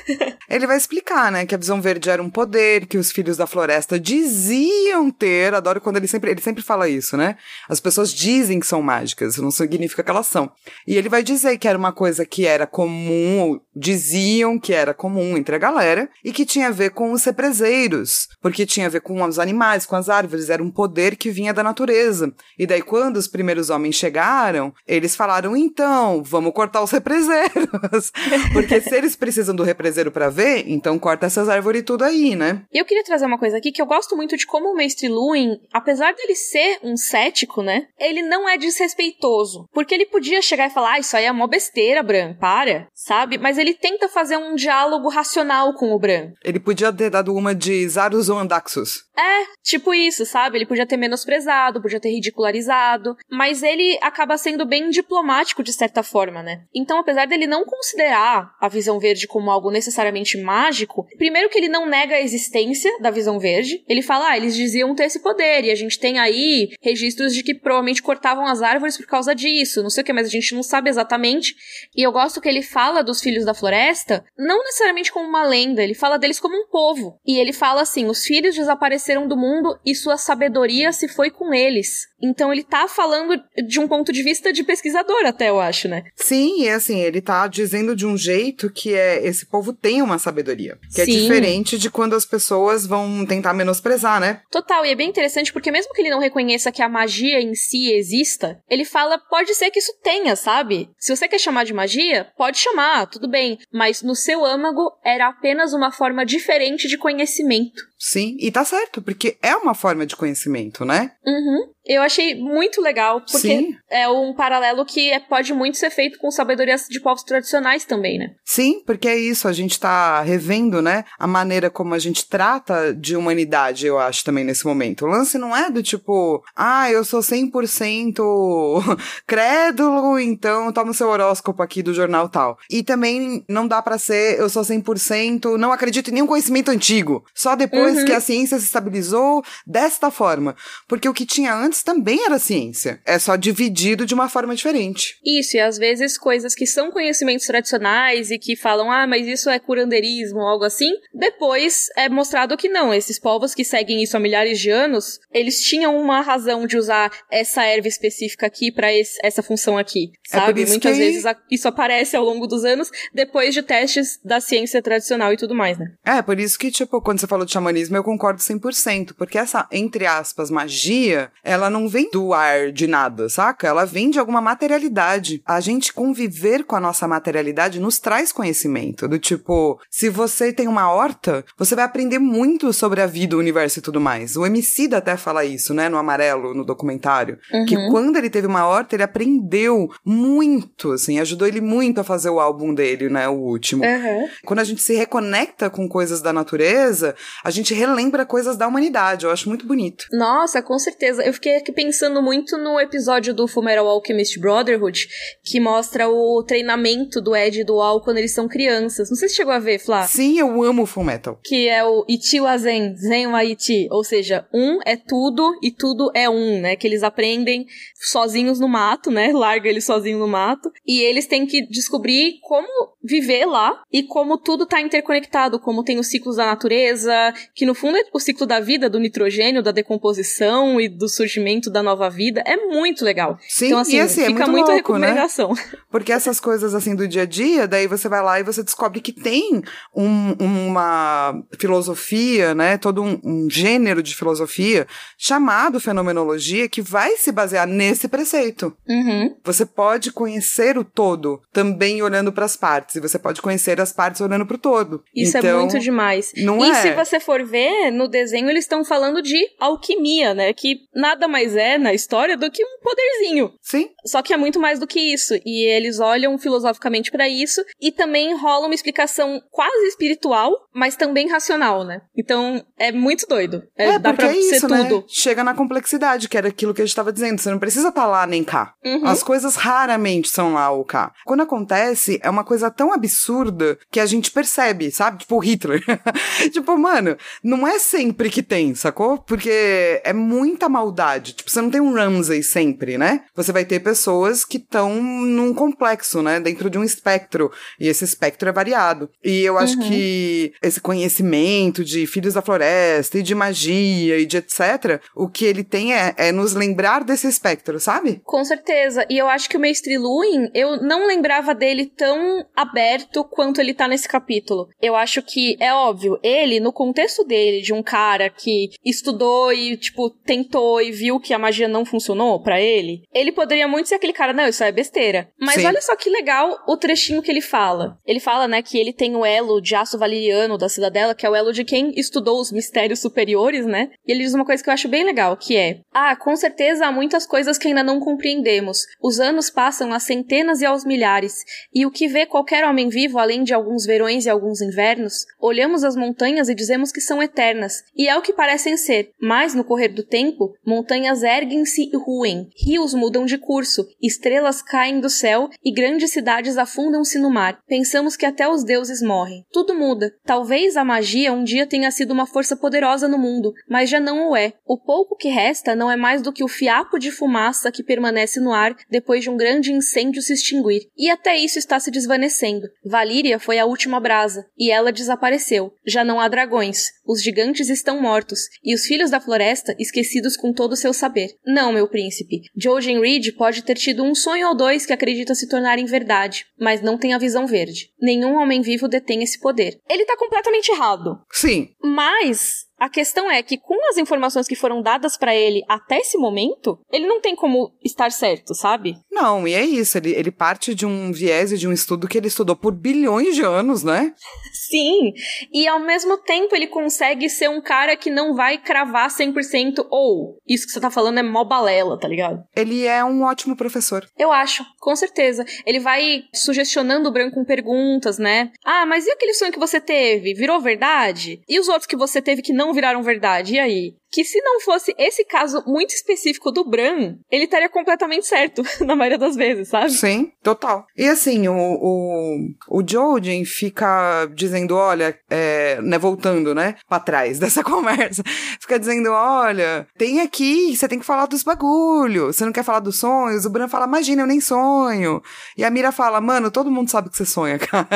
ele vai explicar, né, que a visão verde era um poder que os filhos da floresta diziam ter. Adoro quando ele sempre, ele sempre fala isso, né? As pessoas dizem que são mágicas, não significa que elas são. E ele vai dizer que era uma coisa que era comum, diziam que era comum entre a galera e que tinha a ver com os represeiros, porque tinha a ver com os animais, com as árvores, era um poder que vinha da natureza. E daí quando os primeiros homens chegaram, eles falaram: "Então, vamos cortar os represeiros". porque se eles precisam do represeiro para ver, então corta essas árvores tudo aí, né? E eu queria trazer uma coisa aqui que eu gosto muito de como o Mestre Luin, apesar dele ser um cético, né? Ele não é desrespeitoso. Porque ele podia chegar e falar, ah, isso aí é mó besteira, Bran, para, sabe? Mas ele tenta fazer um diálogo racional com o Bran. Ele podia ter dado uma de Zarus ou Andaxus. É, tipo isso, sabe? Ele podia ter menosprezado, podia ter ridicularizado, mas ele acaba sendo bem diplomático de certa forma, né? Então, apesar dele não considerar a visão verde como algo necessariamente mágico, primeiro que ele não nega a existência da visão verde, ele fala, ah, eles diziam ter esse poder, e a gente tem aí registros de que provavelmente cortavam as árvores por causa disso, não sei o que, mas a gente não sabe exatamente. E eu gosto que ele fala dos filhos da floresta, não necessariamente como uma lenda, ele fala deles como um povo. E ele fala assim: os filhos desapareceram do mundo e sua sabedoria se foi com eles. Então ele tá falando de um ponto de vista de pesquisador, até eu acho, né? Sim, e assim, ele tá dizendo de um jeito que é esse povo tem uma sabedoria sabedoria. Que Sim. é diferente de quando as pessoas vão tentar menosprezar, né? Total, e é bem interessante porque mesmo que ele não reconheça que a magia em si exista, ele fala, pode ser que isso tenha, sabe? Se você quer chamar de magia, pode chamar, tudo bem, mas no seu âmago era apenas uma forma diferente de conhecimento. Sim, e tá certo, porque é uma forma de conhecimento, né? Uhum. Eu achei muito legal, porque Sim. é um paralelo que é- pode muito ser feito com sabedorias de povos tradicionais também, né? Sim, porque é isso, a gente tá revendo, né, a maneira como a gente trata de humanidade, eu acho, também nesse momento. O lance não é do tipo, ah, eu sou 100% crédulo, então toma o seu horóscopo aqui do jornal tal. E também não dá pra ser, eu sou 100%, não acredito em nenhum conhecimento antigo. Só depois Uhum. que a ciência se estabilizou desta forma. Porque o que tinha antes também era ciência. É só dividido de uma forma diferente. Isso, e às vezes coisas que são conhecimentos tradicionais e que falam, ah, mas isso é curandeirismo ou algo assim, depois é mostrado que não. Esses povos que seguem isso há milhares de anos, eles tinham uma razão de usar essa erva específica aqui pra esse- essa função aqui, É sabe? isso Muitas que- vezes isso aparece ao longo dos anos, depois de testes da ciência tradicional e tudo mais, né? É, por isso que, tipo, quando você falou de xamanismo, eu concordo 100%, porque essa, entre aspas, magia, ela não vem do ar de nada, saca? Ela vem de alguma materialidade. A gente conviver com a nossa materialidade nos traz conhecimento, do tipo, se você tem uma horta, você vai aprender muito sobre a vida, o universo e tudo mais. O Emicida até fala isso, né, no Amarelo, no documentário, que Uhum. quando ele teve uma horta, ele aprendeu muito, assim, ajudou ele muito a fazer o álbum dele, né, o último. Uhum. Quando a gente se reconecta com coisas da natureza, a gente relembra coisas da humanidade. Eu acho muito bonito. Nossa, com certeza. Eu fiquei aqui pensando muito no episódio do Fullmetal Alchemist Brotherhood, que mostra o treinamento do Ed e do Al quando eles são crianças. Não sei se chegou a ver, Flá. Sim, eu amo Full Metal. Que é o Ichi wa Zen, Zen wa Ichi. Ou seja, um é tudo e tudo é um, né? Que eles aprendem sozinhos no mato, né? Larga eles sozinhos no mato. E eles têm que descobrir como viver lá e como tudo tá interconectado, como tem os ciclos da natureza, que no fundo é o ciclo da vida, do nitrogênio, da decomposição e do surgimento da nova vida. É muito legal. Sim, então, assim, assim, é fica muito muito louco, né? recomendação. Porque essas coisas assim do dia a dia, daí você vai lá e você descobre que tem um- uma filosofia, né? Todo um, um gênero de filosofia chamado fenomenologia que vai se basear nesse preceito. Uhum. Você pode conhecer o todo também olhando para as partes, e você pode conhecer as partes olhando para o todo. Isso é Então, muito demais. Não e é. se você for ver, no desenho eles estão falando de alquimia, né? Que nada mais é na história do que um poderzinho. Sim, Só que é muito mais do que isso. E eles olham filosoficamente pra isso. E também rola uma explicação quase espiritual, mas também racional, né? Então é muito doido. É, É, dá porque pra é ser isso, né? tudo. Chega na complexidade, que era aquilo que a gente estava dizendo. Você não precisa estar lá nem cá. Uhum. As coisas raramente são lá ou cá. Quando acontece, é uma coisa tão absurda que a gente percebe, sabe? Tipo o Hitler. tipo, mano, não é sempre que tem, sacou? Porque é muita maldade. Tipo, você não tem um Ramsey sempre, né? Você vai ter pessoas que estão num complexo, né? Dentro de um espectro. E esse espectro é variado. E eu acho Uhum. que esse conhecimento de Filhos da Floresta e de magia e de etc., o que ele tem é, é nos lembrar desse espectro, sabe? Com certeza. E eu acho que o Mestre Luin, eu não lembrava dele tão aberto quanto ele tá nesse capítulo. Eu acho que, é óbvio, ele, no contexto dele, de um cara que estudou e, tipo, tentou e viu que a magia não funcionou pra ele, ele poderia muito ser aquele cara, não, isso é besteira. Mas Sim. olha só que legal o trechinho que ele fala. Ele fala, né, que ele tem o elo de aço valeriano da cidadela, que é o elo de quem estudou os mistérios superiores, né? E ele diz uma coisa que eu acho bem legal, que é: Ah, com certeza há muitas coisas que ainda não compreendemos. Os anos passam a centenas e aos milhares, e o que vê qualquer homem vivo, além de alguns verões e alguns invernos, olhamos as montanhas e dizemos que são eternas, e é o que parecem ser. Mas no correr do tempo, montanhas erguem-se e ruem, rios mudam de curso, estrelas caem do céu e grandes cidades afundam-se no mar. Pensamos que até os deuses morrem. Tudo muda. Talvez a magia um dia tenha sido uma força poderosa no mundo, mas já não o é. O pouco que resta não é mais do que o fiapo de fumaça que permanece no ar depois de um grande incêndio se extinguir. E até isso está se desvanecendo. Valíria foi a última brasa, e ela desapareceu. Já não há dragões. Os gigantes estão mortos, e os filhos da floresta, esquecidos com todos seus seu saber. Não, meu príncipe. Jojen Reed pode ter tido um sonho ou dois que acredita se tornar em verdade, mas não tem a visão verde. Nenhum homem vivo detém esse poder. Ele tá completamente errado. Sim. Mas a questão é que, com as informações que foram dadas para ele até esse momento, ele não tem como estar certo, sabe? Não, e é isso. Ele, ele parte de um viés e de um estudo que ele estudou por bilhões de anos, né? Sim. E ao mesmo tempo ele consegue ser um cara que não vai cravar 100% ou isso que você tá falando é mó balela, tá ligado? Ele é um ótimo professor. Eu acho, com certeza. Ele vai sugestionando o branco com perguntas, né? Ah, mas e aquele sonho que você teve? Virou verdade? E os outros que você teve que não não viraram verdade. E aí? Que se não fosse esse caso muito específico do Bran, ele estaria completamente certo, na maioria das vezes, sabe? Sim, total. E assim, o, o, o Jojen fica dizendo, olha, é, né, voltando, né, pra trás dessa conversa, fica dizendo, olha, tem aqui, você tem que falar dos bagulho, você não quer falar dos sonhos? O Bran fala, imagina, eu nem sonho. E a Mira fala, mano, todo mundo sabe que você sonha, cara.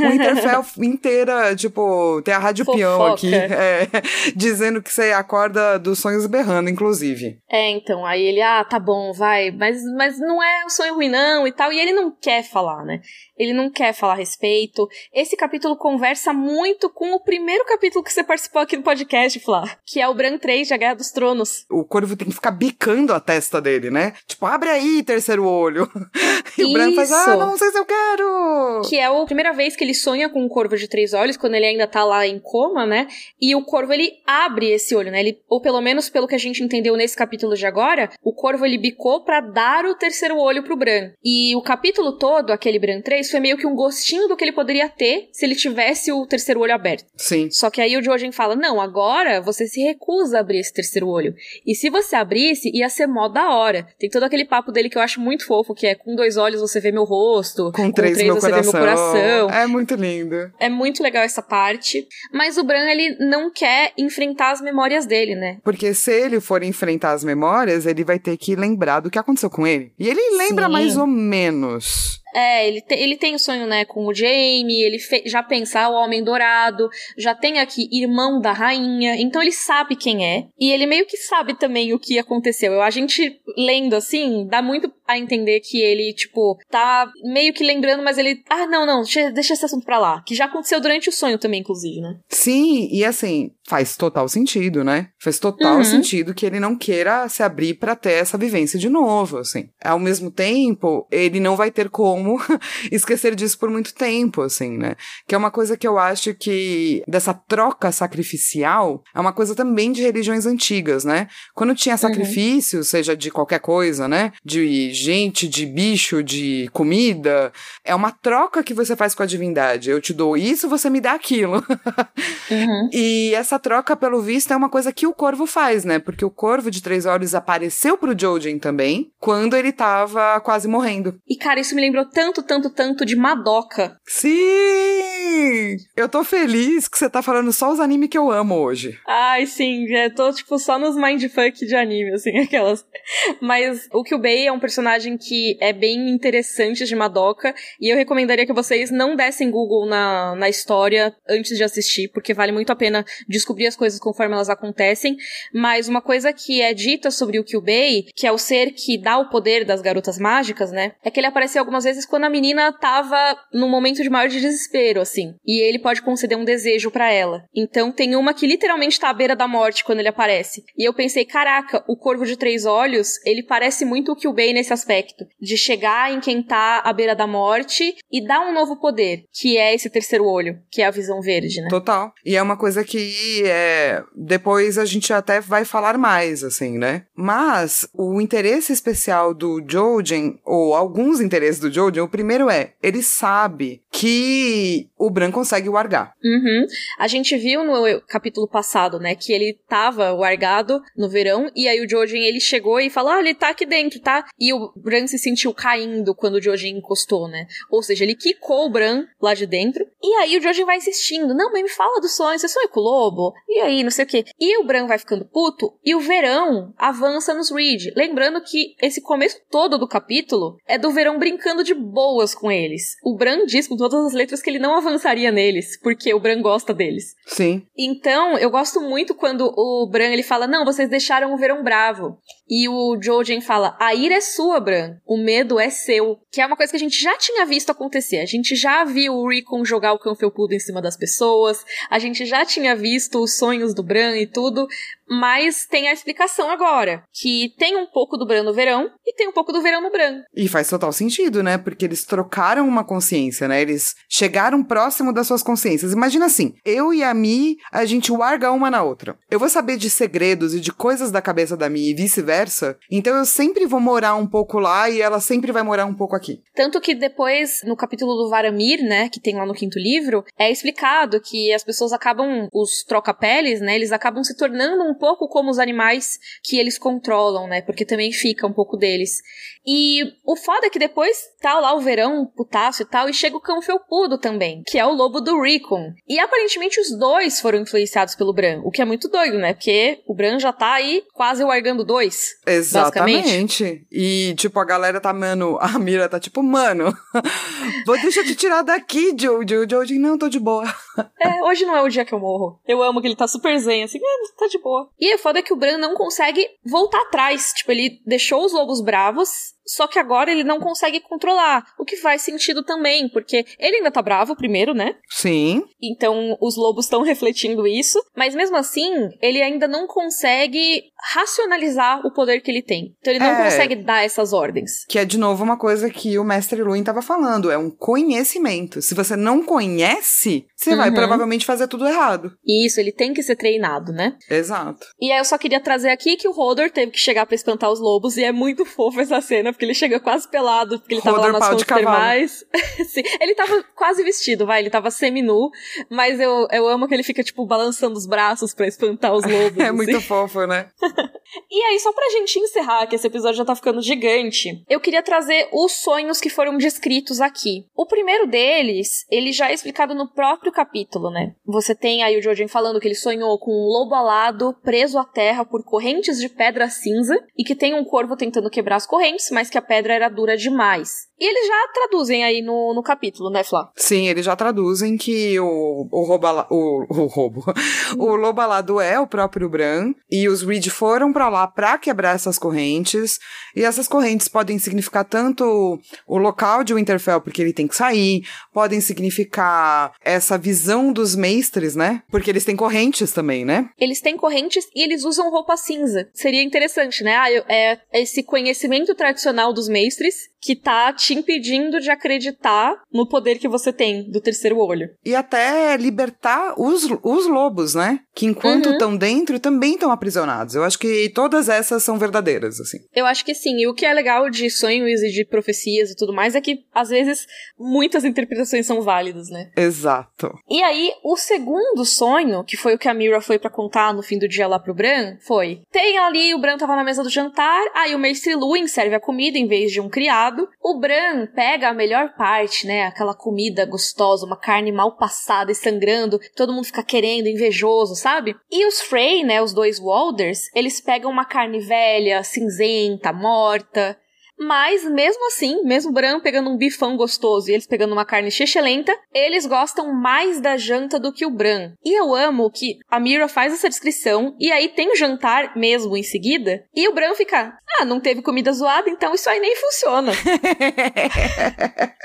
o Interfell inteira, tipo, tem a rádio peão aqui, é, dizendo que você acorda dos sonhos berrando, inclusive. É, então, aí ele, ah, tá bom, vai, mas, mas não é um sonho ruim não e tal, e ele não quer falar, né? Ele não quer falar a respeito. Esse capítulo conversa muito com o primeiro capítulo que você participou aqui no podcast, Flá, que é o Bran 3 de A Guerra dos Tronos. O Corvo tem que ficar bicando a testa dele, né? Tipo, abre aí, terceiro olho. e Isso. o Bran faz, ah, não sei se eu quero! Que é a primeira vez que ele sonha com um corvo de três olhos, quando ele ainda tá lá em coma, né? E o corvo, ele abre esse olho, né? Ele, ou pelo menos pelo que a gente entendeu nesse capítulo de agora, o corvo, ele bicou para dar o terceiro olho pro Bran. E o capítulo todo, aquele Bran 3, isso foi meio que um gostinho do que ele poderia ter se ele tivesse o terceiro olho aberto. Sim. Só que aí o Jojen fala: não, agora você se recusa a abrir esse terceiro olho. E se você abrisse, ia ser mó da hora. Tem todo aquele papo dele que eu acho muito fofo, que é com dois olhos você vê meu rosto, com, com três, três você coração. vê meu coração. É muito lindo. É muito legal essa parte. Mas o Bran, ele não quer enfrentar as memórias dele, né? Porque se ele for enfrentar as memórias, ele vai ter que lembrar do que aconteceu com ele. E ele lembra Sim. mais ou menos. É, ele, te, ele tem o sonho, né, com o Jaime, ele fe, já pensa ah, o Homem Dourado, já tem aqui irmão da rainha, então ele sabe quem é, e ele meio que sabe também o que aconteceu. Eu, a gente lendo assim, dá muito a entender que ele, tipo, tá meio que lembrando, mas ele, ah, não, não, deixa, deixa esse assunto pra lá, que já aconteceu durante o sonho também, inclusive, né? Sim, e assim, faz total sentido, né? Faz total uhum. sentido que ele não queira se abrir para ter essa vivência de novo, assim. Ao mesmo tempo, ele não vai ter como esquecer disso por muito tempo, assim, né? Que é uma coisa que eu acho que dessa troca sacrificial é uma coisa também de religiões antigas, né? Quando tinha uhum. sacrifício, uhum. seja de qualquer coisa, né? De gente, de bicho, de comida, é uma troca que você faz com a divindade. Eu te dou isso, você me dá aquilo. uhum. E essa essa troca, pelo visto, é uma coisa que o Corvo faz, né? Porque o Corvo de Três Olhos apareceu pro Jojen também, quando ele tava quase morrendo. E, cara, isso me lembrou tanto, tanto, tanto de Madoka. Sim! Eu tô feliz que você tá falando só os animes que eu amo hoje. Ai, sim, eu tô, tipo, só nos mindfuck de anime, assim, aquelas. Mas o Kyubei é um personagem que é bem interessante de Madoka, e eu recomendaria que vocês não dessem Google na, na história antes de assistir, porque vale muito a pena descobrir as coisas conforme elas acontecem, mas uma coisa que é dita sobre o Kyubei, que é o ser que dá o poder das garotas mágicas, né? É que ele apareceu algumas vezes quando a menina tava num momento de maior desespero, assim. E ele pode conceder um desejo para ela. Então tem uma que literalmente tá à beira da morte quando ele aparece. E eu pensei, caraca, o Corvo de Três Olhos, ele parece muito o Kyubei nesse aspecto. De chegar em quem tá à beira da morte e dar um novo poder, que é esse terceiro olho, que é a visão verde, né? Total. E é uma coisa que é, depois a gente até vai falar mais, assim, né? Mas o interesse especial do Jojen, ou alguns interesses do Jojen, o primeiro é, ele sabe que o Bran consegue wargar. Uhum. A gente viu no capítulo passado, né, que ele tava wargado no verão, e aí o Jojen, ele chegou e falou, ah, ele tá aqui dentro, tá? E o Bran se sentiu caindo quando o Jojen encostou, né? Ou seja, ele quicou o Bran lá de dentro, e aí o Jojen vai insistindo, não, mas me fala do sonho, você sonha com o lobo? E aí, não sei o quê. E o Bran vai ficando puto e o verão avança nos Reed. Lembrando que esse começo todo do capítulo é do verão brincando de boas com eles. O Bran diz com todas as letras que ele não avançaria neles, porque o Bran gosta deles. Sim. Então, eu gosto muito quando o Bran ele fala: "Não, vocês deixaram o verão bravo". E o Jojen fala: "A ira é sua, Bran. O medo é seu". Que é uma coisa que a gente já tinha visto acontecer. A gente já viu o Rickon jogar o cão felpudo em cima das pessoas. A gente já tinha visto os sonhos do Bran e tudo, mas tem a explicação agora, que tem um pouco do Bran no verão e tem um pouco do verão no Bran. E faz total sentido, né? Porque eles trocaram uma consciência, né? Eles chegaram próximo das suas consciências. Imagina assim, eu e a Mi, a gente larga uma na outra. Eu vou saber de segredos e de coisas da cabeça da Mi e vice-versa, então eu sempre vou morar um pouco lá e ela sempre vai morar um pouco aqui. Tanto que depois, no capítulo do Varamir, né, que tem lá no quinto livro, é explicado que as pessoas acabam, os troca-peles, né, eles acabam se tornando um pouco como os animais que eles controlam, né? Porque também fica um pouco deles. E o foda é que depois tá lá o verão, o putácio e tal, e chega o cão felpudo também, que é o lobo do Rickon. E aparentemente os dois foram influenciados pelo Bran, o que é muito doido, né? Porque o Bran já tá aí quase largando dois. Exatamente. E, tipo, a galera tá, mano, a Mira tá tipo, mano, vou deixa eu te tirar daqui, Jojo. O Jojo, não, tô de boa. É, hoje não é o dia que eu morro. Eu amo que ele tá super zen, assim, é, tá de boa. E o foda é que o Bran não consegue voltar atrás. Tipo, ele deixou os lobos bravos só que agora ele não consegue controlar, o que faz sentido também, porque ele ainda tá bravo primeiro, né? Sim. Então os lobos estão refletindo isso, mas mesmo assim, ele ainda não consegue racionalizar o poder que ele tem. Então ele não é, consegue dar essas ordens. Que é de novo uma coisa que o mestre Luin tava falando, é um conhecimento. Se você não conhece, você uhum. vai provavelmente fazer tudo errado. Isso, ele tem que ser treinado, né? Exato. E aí eu só queria trazer aqui que o Hodor teve que chegar para espantar os lobos e é muito fofo essa cena porque ele chega quase pelado, porque ele tava lá nas fontes termais. Sim, ele tava quase vestido, vai, ele tava semi-nu, mas eu, eu amo que ele fica, tipo, balançando os braços para espantar os lobos. é assim. muito fofo, né? e aí, só pra gente encerrar, que esse episódio já tá ficando gigante, eu queria trazer os sonhos que foram descritos aqui. O primeiro deles, ele já é explicado no próprio capítulo, né? Você tem aí o Jojen falando que ele sonhou com um lobo alado preso à terra por correntes de pedra cinza e que tem um corvo tentando quebrar as correntes, mas mas que a pedra era dura demais. E eles já traduzem aí no, no capítulo, né, Flá? Sim, eles já traduzem que o, o, rouba, o, o roubo. o lobo alado é o próprio Bran. E os Reed foram para lá para quebrar essas correntes. E essas correntes podem significar tanto o local de Winterfell, porque ele tem que sair, podem significar essa visão dos mestres, né? Porque eles têm correntes também, né? Eles têm correntes e eles usam roupa cinza. Seria interessante, né? Ah, é esse conhecimento tradicional dos mestres que tá te impedindo de acreditar no poder que você tem do terceiro olho. E até libertar os, os lobos, né? Que enquanto estão uhum. dentro, também estão aprisionados. Eu acho que todas essas são verdadeiras, assim. Eu acho que sim. E o que é legal de sonhos e de profecias e tudo mais é que, às vezes, muitas interpretações são válidas, né? Exato. E aí, o segundo sonho, que foi o que a Mira foi para contar no fim do dia lá pro Bran, foi: tem ali, o Bran tava na mesa do jantar, aí o mestre Luin serve a comida em vez de um criado lado. O Bran pega a melhor parte, né? Aquela comida gostosa, uma carne mal passada e sangrando, todo mundo fica querendo, invejoso, sabe? E os Frey, né? Os dois Walders, eles pegam uma carne velha, cinzenta, morta. Mas, mesmo assim, mesmo o Bran pegando um bifão gostoso e eles pegando uma carne chechelenta, eles gostam mais da janta do que o Bran. E eu amo que a Mira faz essa descrição e aí tem o jantar mesmo em seguida e o Bran fica, ah, não teve comida zoada, então isso aí nem funciona.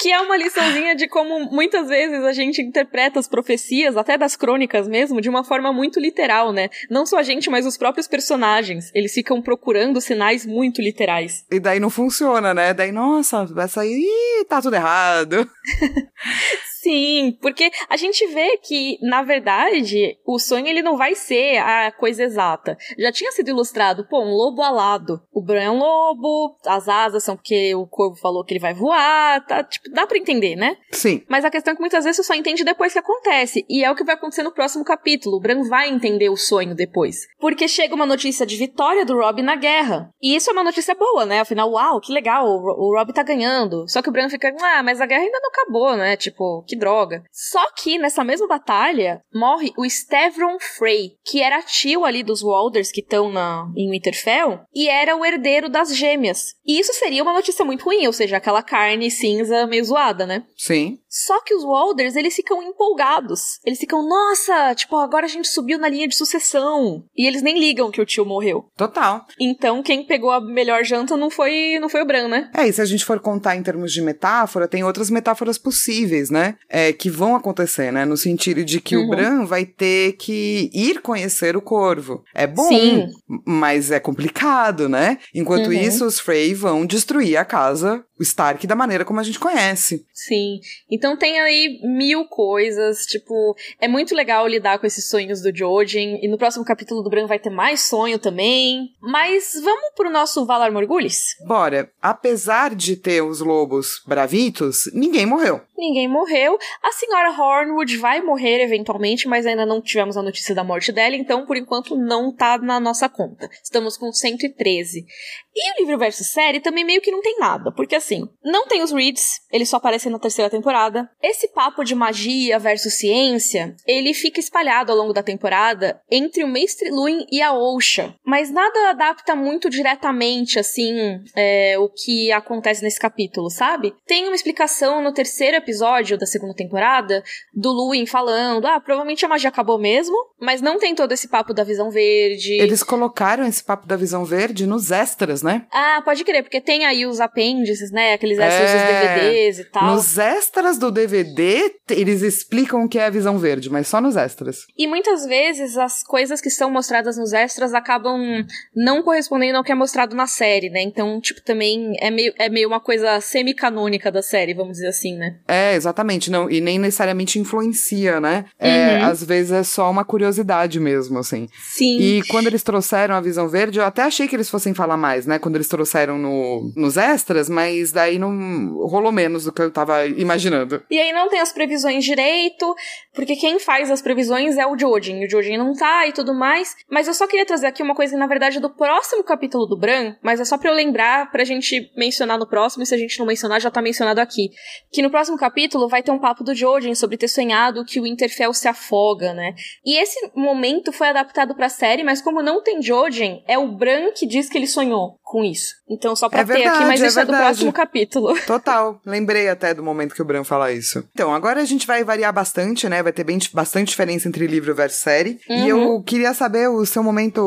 que é uma liçãozinha de como muitas vezes a gente interpreta as profecias, até das crônicas mesmo, de uma forma muito literal, né? Não só a gente, mas os próprios personagens. Eles ficam procurando sinais muito literais. E daí não funciona, né? Daí, nossa, vai sair, tá tudo errado. Sim, porque a gente vê que, na verdade, o sonho ele não vai ser a coisa exata. Já tinha sido ilustrado, pô, um lobo alado. O Bran é um lobo, as asas são porque o corvo falou que ele vai voar, tá, tipo, dá para entender, né? Sim. Mas a questão é que muitas vezes você só entende depois que acontece, e é o que vai acontecer no próximo capítulo. O Bran vai entender o sonho depois. Porque chega uma notícia de vitória do Rob na guerra. E isso é uma notícia boa, né? Afinal, uau, que legal, o, o Rob tá ganhando. Só que o Bran fica, ah, mas a guerra ainda não acabou, né? Tipo, que droga. Só que nessa mesma batalha morre o Stevron Frey, que era tio ali dos Walders que estão em Winterfell e era o herdeiro das gêmeas. E isso seria uma notícia muito ruim, ou seja, aquela carne cinza meio zoada, né? Sim. Só que os Walders, eles ficam empolgados. Eles ficam, nossa, tipo, agora a gente subiu na linha de sucessão. E eles nem ligam que o tio morreu. Total. Então, quem pegou a melhor janta não foi, não foi o Bran, né? É, e se a gente for contar em termos de metáfora, tem outras metáforas possíveis, né? É, que vão acontecer, né? No sentido de que uhum. o Bran vai ter que ir conhecer o corvo. É bom, Sim. mas é complicado, né? Enquanto uhum. isso, os Frey vão destruir a casa o Stark da maneira como a gente conhece. Sim. Então tem aí mil coisas, tipo, é muito legal lidar com esses sonhos do Jojen, e no próximo capítulo do Bran vai ter mais sonho também. Mas vamos pro nosso Valar Morgulis? Bora. Apesar de ter os lobos bravitos, ninguém morreu. Ninguém morreu. A senhora Hornwood vai morrer eventualmente, mas ainda não tivemos a notícia da morte dela, então por enquanto não tá na nossa conta. Estamos com 113. E o livro versus série também meio que não tem nada, porque assim, não tem os Reeds, eles só aparecem na terceira temporada. Esse papo de magia versus ciência, ele fica espalhado ao longo da temporada entre o Mestre Luin e a Osha, mas nada adapta muito diretamente, assim, é, o que acontece nesse capítulo, sabe? Tem uma explicação no terceiro episódio da segunda temporada do Luin falando, ah, provavelmente a magia acabou mesmo, mas não tem todo esse papo da visão verde. Eles colocaram esse papo da visão verde nos extras, né? Ah, pode crer, porque tem aí os apêndices, né? Aqueles extras é... dos DVDs e tal. Nos extras do DVD, eles explicam o que é a visão verde, mas só nos extras. E muitas vezes as coisas que são mostradas nos extras acabam não correspondendo ao que é mostrado na série, né? Então, tipo, também é meio, é meio uma coisa semi-canônica da série, vamos dizer assim, né? É, exatamente. Não, e nem necessariamente influencia, né? É, uhum. Às vezes é só uma curiosidade mesmo, assim. Sim. E quando eles trouxeram a visão verde, eu até achei que eles fossem falar mais, né? Quando eles trouxeram no, nos extras, mas daí não rolou menos do que eu tava imaginando. E aí não tem as previsões direito, porque quem faz as previsões é o Jodin, e o Jodin não tá e tudo mais. Mas eu só queria trazer aqui uma coisa, na verdade, do próximo capítulo do Bran, mas é só pra eu lembrar, pra gente mencionar no próximo, e se a gente não mencionar, já tá mencionado aqui. Que no próximo capítulo vai ter um papo do Jodin sobre ter sonhado que o Winterfell se afoga, né? E esse momento foi adaptado pra série, mas como não tem Jodin, é o Bran que diz que ele sonhou com isso. Então, só pra é ter verdade, aqui, mas é isso é, é do próximo capítulo. Total. Lembrei até do momento que o Bran fala isso. Então, agora a gente vai variar bastante, né? Vai ter bem, bastante diferença entre livro versus série. Uhum. E eu uhum. queria saber o seu momento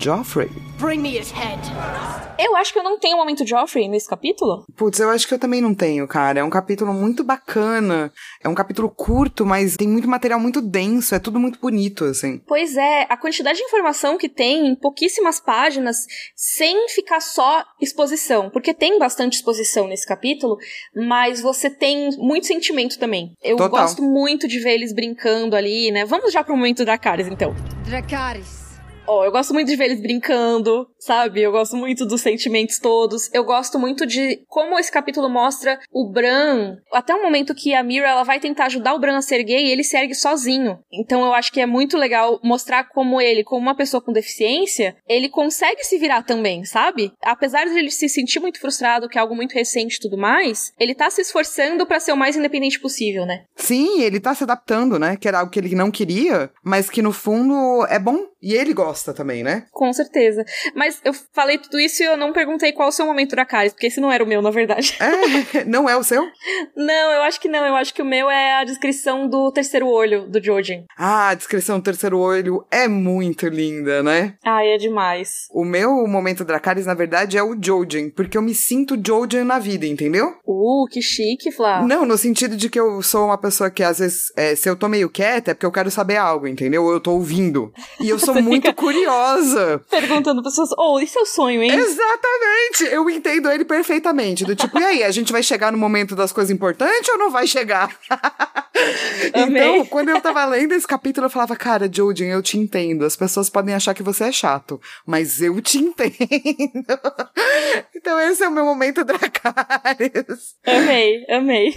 Joffrey. Bring me his head. Eu acho que eu não tenho um momento Joffrey nesse capítulo. Putz, eu acho que eu também não tenho, cara. É um capítulo muito bacana. É um capítulo curto, mas tem muito material muito denso. É tudo muito bonito, assim. Pois é. A quantidade de informação que tem em pouquíssimas páginas, sem ficar só exposição, porque tem bastante exposição nesse capítulo, mas você tem muito sentimento também. Eu Total. gosto muito de ver eles brincando ali, né? Vamos já pro momento Dracarys, então. Dracarys. Ó, oh, eu gosto muito de ver eles brincando, sabe? Eu gosto muito dos sentimentos todos. Eu gosto muito de como esse capítulo mostra o Bran. Até o momento que a Mira ela vai tentar ajudar o Bran a ser gay ele se ergue sozinho. Então eu acho que é muito legal mostrar como ele, como uma pessoa com deficiência, ele consegue se virar também, sabe? Apesar de ele se sentir muito frustrado, que é algo muito recente e tudo mais, ele tá se esforçando para ser o mais independente possível, né? Sim, ele tá se adaptando, né? Que era algo que ele não queria, mas que no fundo é bom e ele gosta também, né? Com certeza. Mas eu falei tudo isso e eu não perguntei qual o seu momento da Caris, porque esse não era o meu, na verdade. É? Não é o seu? não, eu acho que não. Eu acho que o meu é a descrição do terceiro olho do Jojen. Ah, a descrição do terceiro olho é muito linda, né? Ah, é demais. O meu momento Dracarys, na verdade, é o Jojen, porque eu me sinto Jojen na vida, entendeu? Uh, que chique, Flá. Não, no sentido de que eu sou uma pessoa que, às vezes, é, se eu tô meio quieta, é porque eu quero saber algo, entendeu? Eu tô ouvindo. E eu sou sou muito curiosa. Perguntando pra pessoas, oh, isso é o sonho, hein? Exatamente! Eu entendo ele perfeitamente. Do tipo, e aí, a gente vai chegar no momento das coisas importantes ou não vai chegar? então, quando eu tava lendo esse capítulo, eu falava, cara, Jojen, eu te entendo. As pessoas podem achar que você é chato, mas eu te entendo. então, esse é o meu momento Dracarys. Amei, amei.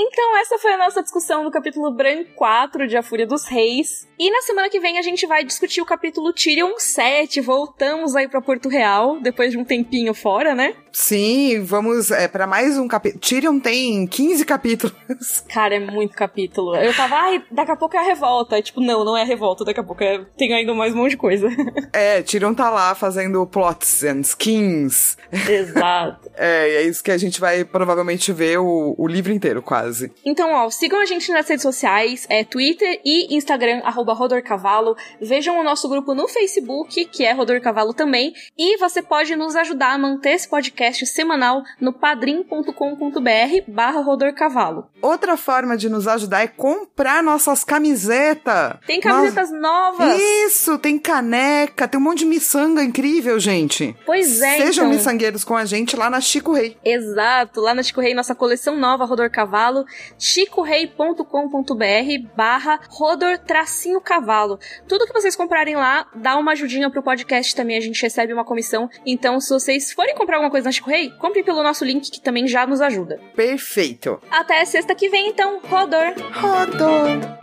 Então, essa foi a nossa discussão do capítulo Branco 4 de A Fúria dos Reis. E na semana que vem a gente vai discutir o capítulo Tyrion 7. Voltamos aí para Porto Real, depois de um tempinho fora, né? Sim, vamos é, para mais um capítulo. Tyrion tem 15 capítulos. Cara, é muito capítulo. Eu tava, ai, daqui a pouco é a revolta. tipo, não, não é a revolta, daqui a pouco é... tem ainda mais um monte de coisa. É, Tyrion tá lá fazendo plots and skins. Exato. é, e é isso que a gente vai provavelmente ver o, o livro inteiro, quase. Então, ó, sigam a gente nas redes sociais, é Twitter e Instagram, arroba Rodorcavalo. Vejam o nosso grupo no Facebook, que é Rodor Cavalo também. E você pode nos ajudar a manter esse podcast semanal no padrim.com.br barra Rodor Cavalo. Outra forma de nos ajudar é comprar nossas camisetas. Tem camisetas Nós... novas. Isso, tem caneca, tem um monte de miçanga incrível, gente. Pois é, Sejam então. miçangueiros com a gente lá na Chico Rei. Exato, lá na Chico Rei, nossa coleção nova, Rodor Cavalo, chicorei.com.br barra Rodor tracinho cavalo. Tudo que vocês comprarem lá, dá uma ajudinha pro podcast também, a gente recebe uma comissão. Então, se vocês forem comprar alguma coisa Rei, compre pelo nosso link que também já nos ajuda. Perfeito. Até sexta que vem, então. Rodor. Rodor.